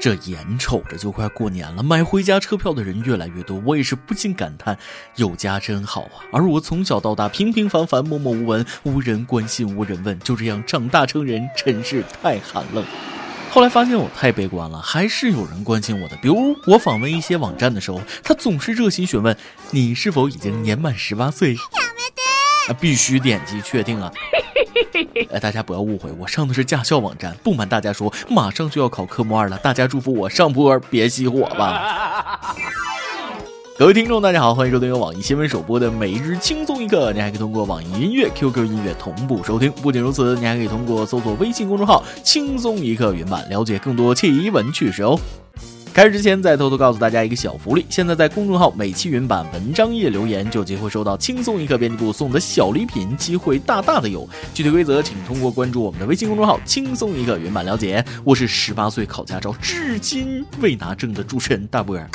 这眼瞅着就快过年了，买回家车票的人越来越多，我也是不禁感叹：有家真好啊！而我从小到大平平凡凡、默默无闻，无人关心、无人问，就这样长大成人，真是太寒冷。后来发现我太悲观了，还是有人关心我的。比如我访问一些网站的时候，他总是热心询问你是否已经年满十八岁。啊，必须点击确定啊！哎，大家不要误会，我上的是驾校网站。不瞒大家说，马上就要考科目二了，大家祝福我上坡别熄火吧。各位听众，大家好，欢迎收听由网易新闻首播的每日轻松一刻。你还可以通过网易音乐、QQ 音乐同步收听。不仅如此，你还可以通过搜索微信公众号“轻松一刻”云版了解更多奇闻趣事哦。开始之前，再偷偷告诉大家一个小福利：现在在公众号“每期云版”文章页留言，就有机会收到轻松一刻编辑部送的小礼品，机会大大的有。具体规则请通过关注我们的微信公众号“轻松一刻云版”了解。我是十八岁考驾照，至今未拿证的主持人大波儿。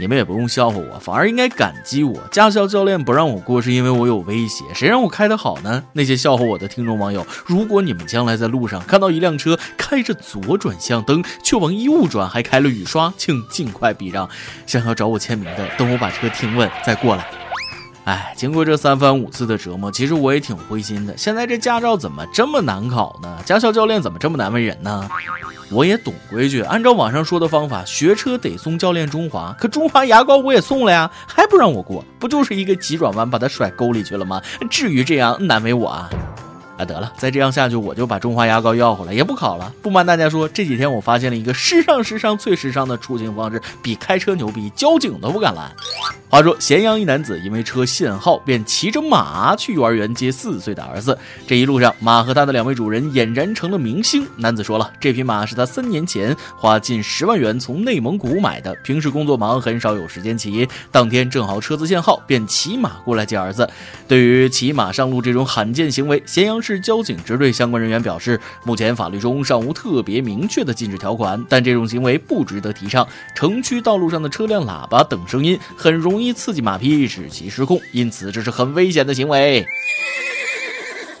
你们也不用笑话我，反而应该感激我。驾校教练不让我过，是因为我有威胁。谁让我开得好呢？那些笑话我的听众网友，如果你们将来在路上看到一辆车开着左转向灯，却往右转，还开了雨刷，请尽快避让。想要找我签名的，等我把车停稳再过来。哎，经过这三番五次的折磨，其实我也挺灰心的。现在这驾照怎么这么难考呢？驾校教练怎么这么难为人呢？我也懂规矩，按照网上说的方法，学车得送教练中华，可中华牙膏我也送了呀，还不让我过，不就是一个急转弯把他甩沟里去了吗？至于这样难为我啊？啊，得了，再这样下去，我就把中华牙膏要回来，也不考了。不瞒大家说，这几天我发现了一个时尚、时尚、最时尚的出行方式，比开车牛逼，交警都不敢拦。话说，咸阳一男子因为车限号，便骑着马去幼儿园接四岁的儿子。这一路上，马和他的两位主人俨然成了明星。男子说了，这匹马是他三年前花近十万元从内蒙古买的，平时工作忙，很少有时间骑。当天正好车子限号，便骑马过来接儿子。对于骑马上路这种罕见行为，咸阳市。市交警支队相关人员表示，目前法律中尚无特别明确的禁止条款，但这种行为不值得提倡。城区道路上的车辆喇叭等声音很容易刺激马匹，使其失控，因此这是很危险的行为。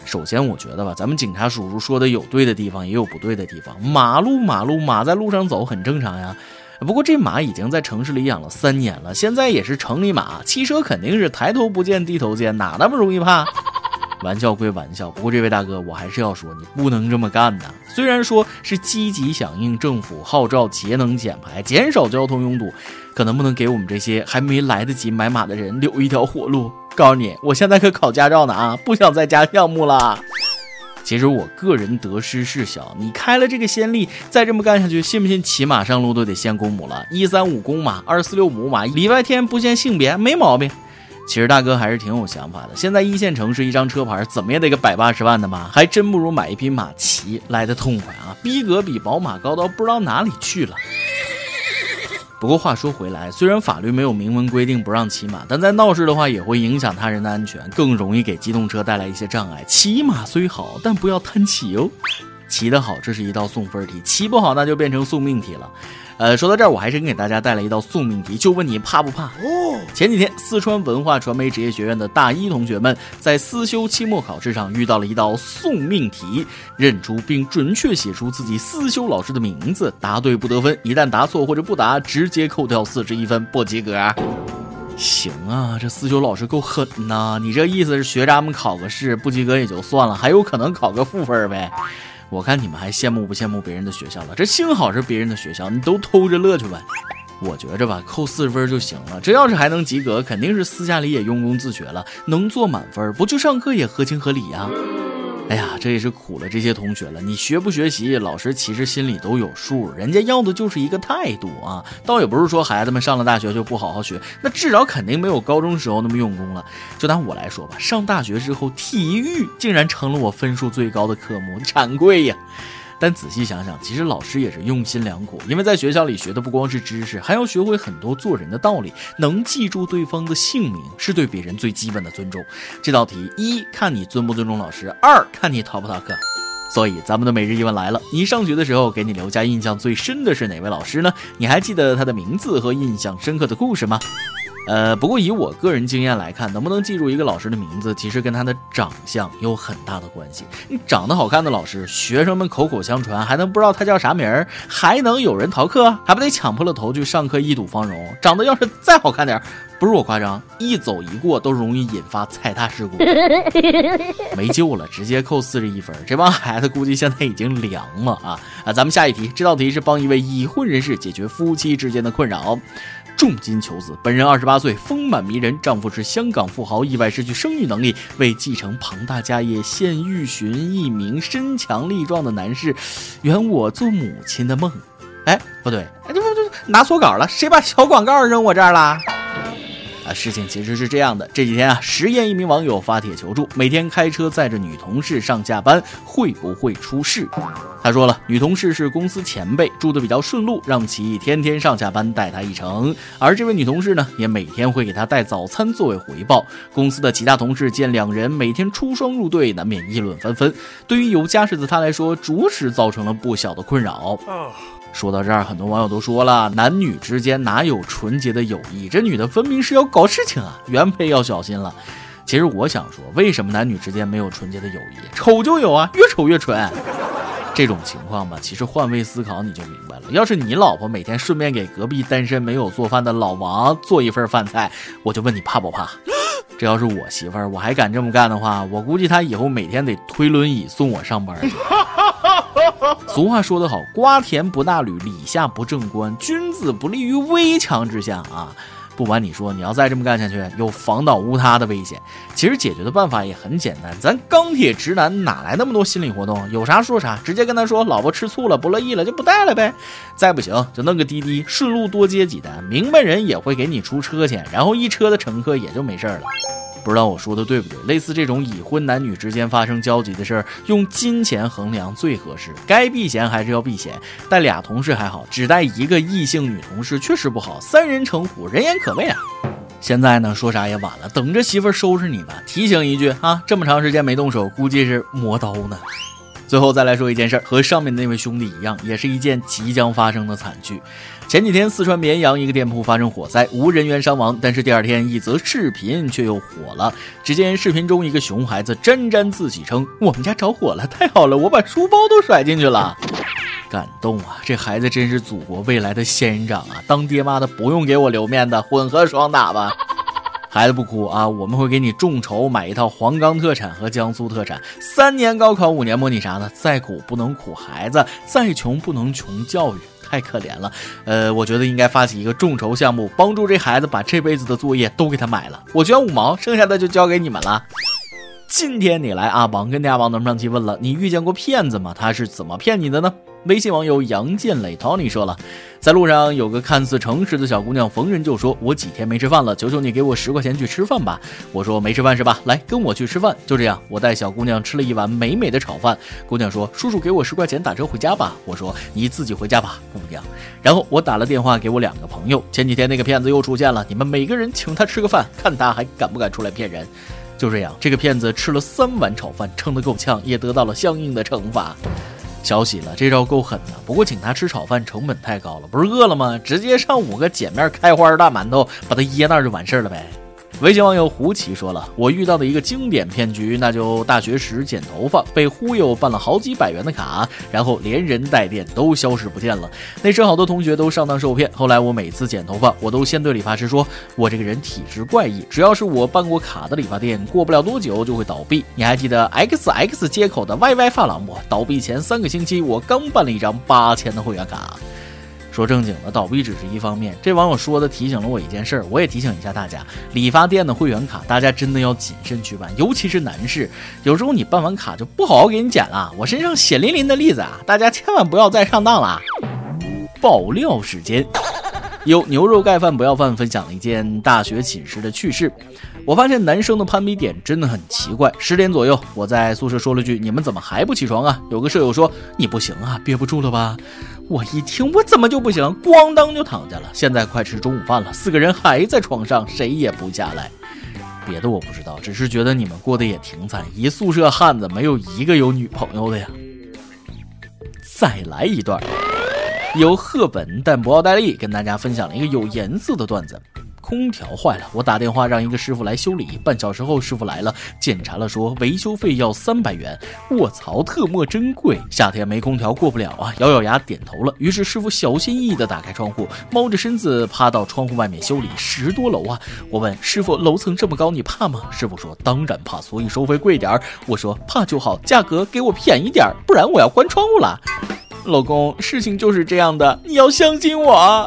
首先，我觉得吧，咱们警察叔叔说的有对的地方，也有不对的地方。马路，马路，马在路上走很正常呀。不过这马已经在城市里养了三年了，现在也是城里马，骑车肯定是抬头不见低头见，哪那么容易怕？玩笑归玩笑，不过这位大哥，我还是要说，你不能这么干呐。虽然说是积极响应政府号召，节能减排，减少交通拥堵，可能不能给我们这些还没来得及买马的人留一条活路？告诉你，我现在可考驾照呢啊，不想再加项目了。其实我个人得失事小，你开了这个先例，再这么干下去，信不信骑马上路都得限公母了？一三五公马，二四六母马，里外天不限性别，没毛病。其实大哥还是挺有想法的。现在一线城市一张车牌怎么也得个百八十万的吧？还真不如买一匹马骑来的痛快啊！逼格比宝马高到不知道哪里去了。不过话说回来，虽然法律没有明文规定不让骑马，但在闹市的话也会影响他人的安全，更容易给机动车带来一些障碍。骑马虽好，但不要贪骑哦。骑得好，这是一道送分题；骑不好，那就变成送命题了。呃，说到这儿，我还是给大家带来一道送命题，就问你怕不怕？哦，前几天四川文化传媒职业学院的大一同学们在思修期末考试上遇到了一道送命题，认出并准确写出自己思修老师的名字，答对不得分，一旦答错或者不答，直接扣掉四十一分，不及格。行啊，这思修老师够狠呐！你这意思是学渣们考个试不及格也就算了，还有可能考个负分呗？我看你们还羡慕不羡慕别人的学校了？这幸好是别人的学校，你都偷着乐去吧。我觉着吧，扣四十分就行了。这要是还能及格，肯定是私下里也用功自学了，能做满分，不去上课也合情合理呀？哎呀，这也是苦了这些同学了。你学不学习，老师其实心里都有数，人家要的就是一个态度啊。倒也不是说孩子们上了大学就不好好学，那至少肯定没有高中时候那么用功了。就拿我来说吧，上大学之后，体育竟然成了我分数最高的科目，惭愧呀。但仔细想想，其实老师也是用心良苦，因为在学校里学的不光是知识，还要学会很多做人的道理。能记住对方的姓名，是对别人最基本的尊重。这道题，一看你尊不尊重老师，二看你逃不逃课。所以咱们的每日一问来了：你上学的时候，给你留下印象最深的是哪位老师呢？你还记得他的名字和印象深刻的故事吗？呃，不过以我个人经验来看，能不能记住一个老师的名字，其实跟他的长相有很大的关系。你长得好看的老师，学生们口口相传，还能不知道他叫啥名儿？还能有人逃课？还不得抢破了头去上课一睹芳容？长得要是再好看点，不是我夸张，一走一过都容易引发踩踏事故，没救了，直接扣四十一分。这帮孩子估计现在已经凉了啊啊！咱们下一题，这道题是帮一位已婚人士解决夫妻之间的困扰。重金求子，本人二十八岁，丰满迷人，丈夫是香港富豪，意外失去生育能力，为继承庞大家业，现欲寻一名身强力壮的男士，圆我做母亲的梦。哎，不对，哎，这不这拿错稿了，谁把小广告扔我这儿了？事情其实是这样的，这几天啊，十堰一名网友发帖求助，每天开车载着女同事上下班会不会出事？他说了，女同事是公司前辈，住的比较顺路，让其天天上下班带她一程。而这位女同事呢，也每天会给她带早餐作为回报。公司的其他同事见两人每天出双入对，难免议论纷纷。对于有家室的她来说，着实造成了不小的困扰。说到这儿，很多网友都说了，男女之间哪有纯洁的友谊？这女的分明是要搞事情啊！原配要小心了。其实我想说，为什么男女之间没有纯洁的友谊？丑就有啊，越丑越纯。这种情况吧，其实换位思考你就明白了。要是你老婆每天顺便给隔壁单身没有做饭的老王做一份饭菜，我就问你怕不怕？这要是我媳妇儿，我还敢这么干的话，我估计她以后每天得推轮椅送我上班去。俗话说得好，瓜田不纳履，李下不正官，君子不立于危墙之下啊！不瞒你说，你要再这么干下去，有房倒屋塌的危险。其实解决的办法也很简单，咱钢铁直男哪来那么多心理活动？有啥说啥，直接跟他说，老婆吃醋了，不乐意了就不带了呗。再不行就弄个滴滴，顺路多接几单，明白人也会给你出车钱，然后一车的乘客也就没事了。不知道我说的对不对？类似这种已婚男女之间发生交集的事儿，用金钱衡量最合适。该避嫌还是要避嫌。带俩同事还好，只带一个异性女同事确实不好。三人成虎，人言可畏啊！现在呢，说啥也晚了，等着媳妇收拾你吧。提醒一句啊，这么长时间没动手，估计是磨刀呢。最后再来说一件事儿，和上面那位兄弟一样，也是一件即将发生的惨剧。前几天，四川绵阳一个店铺发生火灾，无人员伤亡。但是第二天，一则视频却又火了。只见视频中，一个熊孩子沾沾自喜称：“我们家着火了，太好了，我把书包都甩进去了。”感动啊！这孩子真是祖国未来的仙人掌啊！当爹妈的不用给我留面子，混合双打吧。孩子不哭啊，我们会给你众筹买一套黄冈特产和江苏特产。三年高考，五年模拟啥呢？再苦不能苦孩子，再穷不能穷教育。太可怜了，呃，我觉得应该发起一个众筹项目，帮助这孩子把这辈子的作业都给他买了。我捐五毛，剩下的就交给你们了。今天你来阿王跟大家王能上期问了，你遇见过骗子吗？他是怎么骗你的呢？微信网友杨建磊 Tony 说了，在路上有个看似诚实的小姑娘，逢人就说：“我几天没吃饭了，求求你给我十块钱去吃饭吧。”我说：“没吃饭是吧？来跟我去吃饭。”就这样，我带小姑娘吃了一碗美美的炒饭。姑娘说：“叔叔给我十块钱打车回家吧。”我说：“你自己回家吧，姑娘。”然后我打了电话给我两个朋友，前几天那个骗子又出现了，你们每个人请他吃个饭，看他还敢不敢出来骗人。就这样，这个骗子吃了三碗炒饭，撑得够呛，也得到了相应的惩罚。消息了，这招够狠的。不过请他吃炒饭成本太高了，不是饿了吗？直接上五个碱面开花大馒头，把他噎那儿就完事儿了呗。微信网友胡奇说了，我遇到的一个经典骗局，那就大学时剪头发被忽悠办了好几百元的卡，然后连人带店都消失不见了。那时好多同学都上当受骗。后来我每次剪头发，我都先对理发师说，我这个人体质怪异，只要是我办过卡的理发店，过不了多久就会倒闭。你还记得 X X 接口的 Y Y 发廊不？倒闭前三个星期，我刚办了一张八千的会员卡。说正经的，倒闭只是一方面。这网友说的提醒了我一件事儿，我也提醒一下大家：理发店的会员卡，大家真的要谨慎去办，尤其是男士。有时候你办完卡就不好好给你剪了。我身上血淋淋的例子啊，大家千万不要再上当了。爆料时间，有牛肉盖饭不要饭分享了一件大学寝室的趣事。我发现男生的攀比点真的很奇怪。十点左右，我在宿舍说了句：“你们怎么还不起床啊？”有个舍友说：“你不行啊，憋不住了吧？”我一听，我怎么就不行？咣当就躺下了。现在快吃中午饭了，四个人还在床上，谁也不下来。别的我不知道，只是觉得你们过得也挺惨，一宿舍汉子没有一个有女朋友的呀。再来一段，由赫本但不奥黛丽跟大家分享了一个有颜色的段子。空调坏了，我打电话让一个师傅来修理。半小时后，师傅来了，检查了，说维修费要三百元。卧槽，特么真贵！夏天没空调过不了啊，咬咬牙点头了。于是师傅小心翼翼地打开窗户，猫着身子趴到窗户外面修理。十多楼啊！我问师傅，楼层这么高，你怕吗？师傅说当然怕，所以收费贵点儿。我说怕就好，价格给我便宜点儿，不然我要关窗户了。老公，事情就是这样的，你要相信我。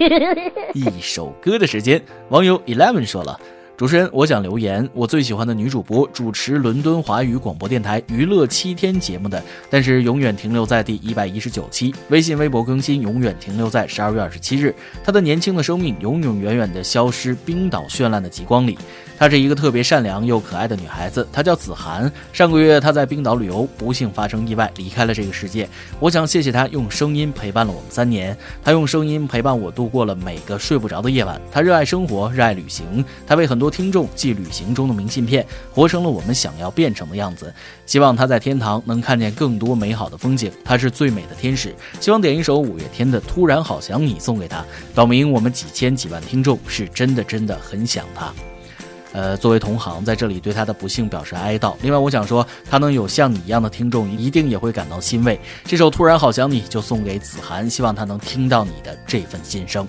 一首歌的时间，网友 Eleven 说了。主持人，我想留言，我最喜欢的女主播主持伦敦华语广播电台娱乐七天节目的，但是永远停留在第一百一十九期。微信、微博更新永远停留在十二月二十七日。她的年轻的生命永永远远的消失冰岛绚烂的极光里。她是一个特别善良又可爱的女孩子，她叫子涵。上个月她在冰岛旅游，不幸发生意外，离开了这个世界。我想谢谢她用声音陪伴了我们三年，她用声音陪伴我度过了每个睡不着的夜晚。她热爱生活，热爱旅行，她为很多听众寄旅行中的明信片，活成了我们想要变成的样子。希望他在天堂能看见更多美好的风景。他是最美的天使。希望点一首五月天的《突然好想你》送给他，表明我们几千几万听众是真的真的很想他。呃，作为同行，在这里对他的不幸表示哀悼。另外，我想说，他能有像你一样的听众，一定也会感到欣慰。这首《突然好想你》就送给子涵，希望他能听到你的这份心声。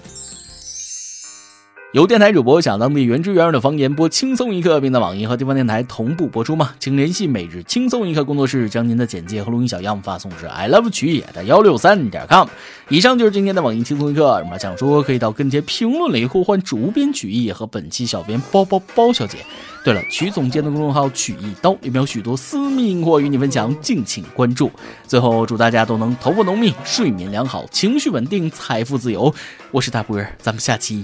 有电台主播想当地原汁原味的方言播轻松一刻，并在网易和地方电台同步播出吗？请联系每日轻松一刻工作室，将您的简介和录音小样发送至 i love 曲野的幺六三点 com。以上就是今天的网易轻松一刻，什么想说可以到跟帖评论里呼唤主编曲艺和本期小编包包包小姐。对了，曲总监的公众号曲一刀里面有许多私密硬货与你分享，敬请关注。最后祝大家都能头发浓密、睡眠良好、情绪稳定、财富自由。我是大波儿，咱们下期。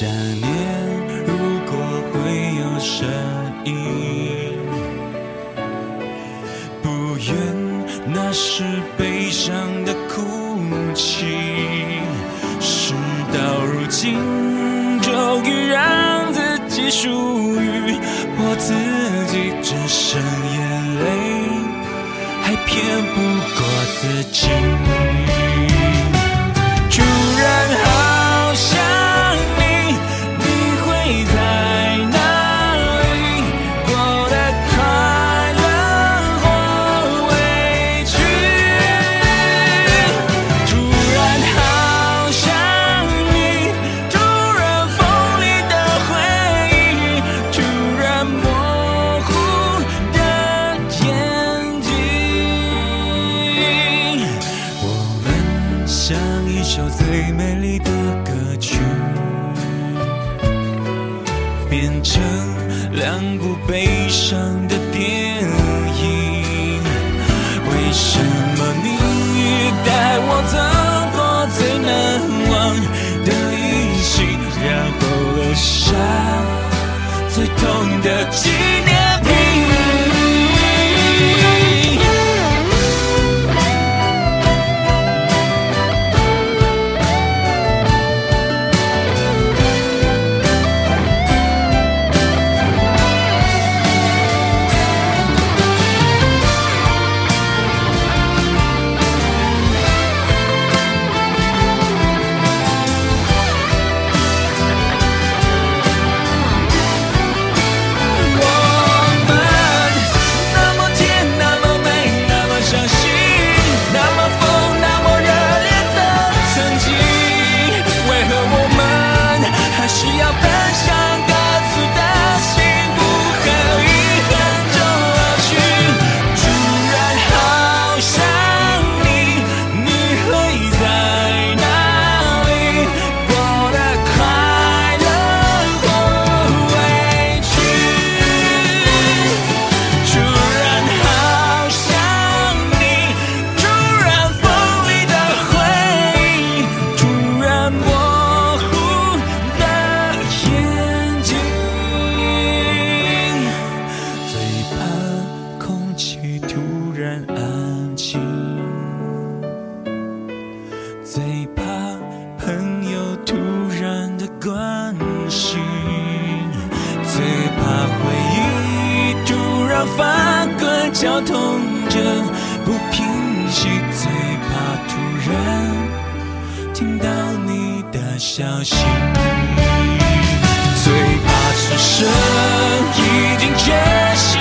想念，如果会有声音，不愿那是悲伤的哭泣。事到如今，终于让自己属于我自己，只剩眼泪，还骗不过自己。上最痛的记心，最怕回忆突然翻滚，绞痛着不平息，最怕突然听到你的消息，最怕此生已经决心。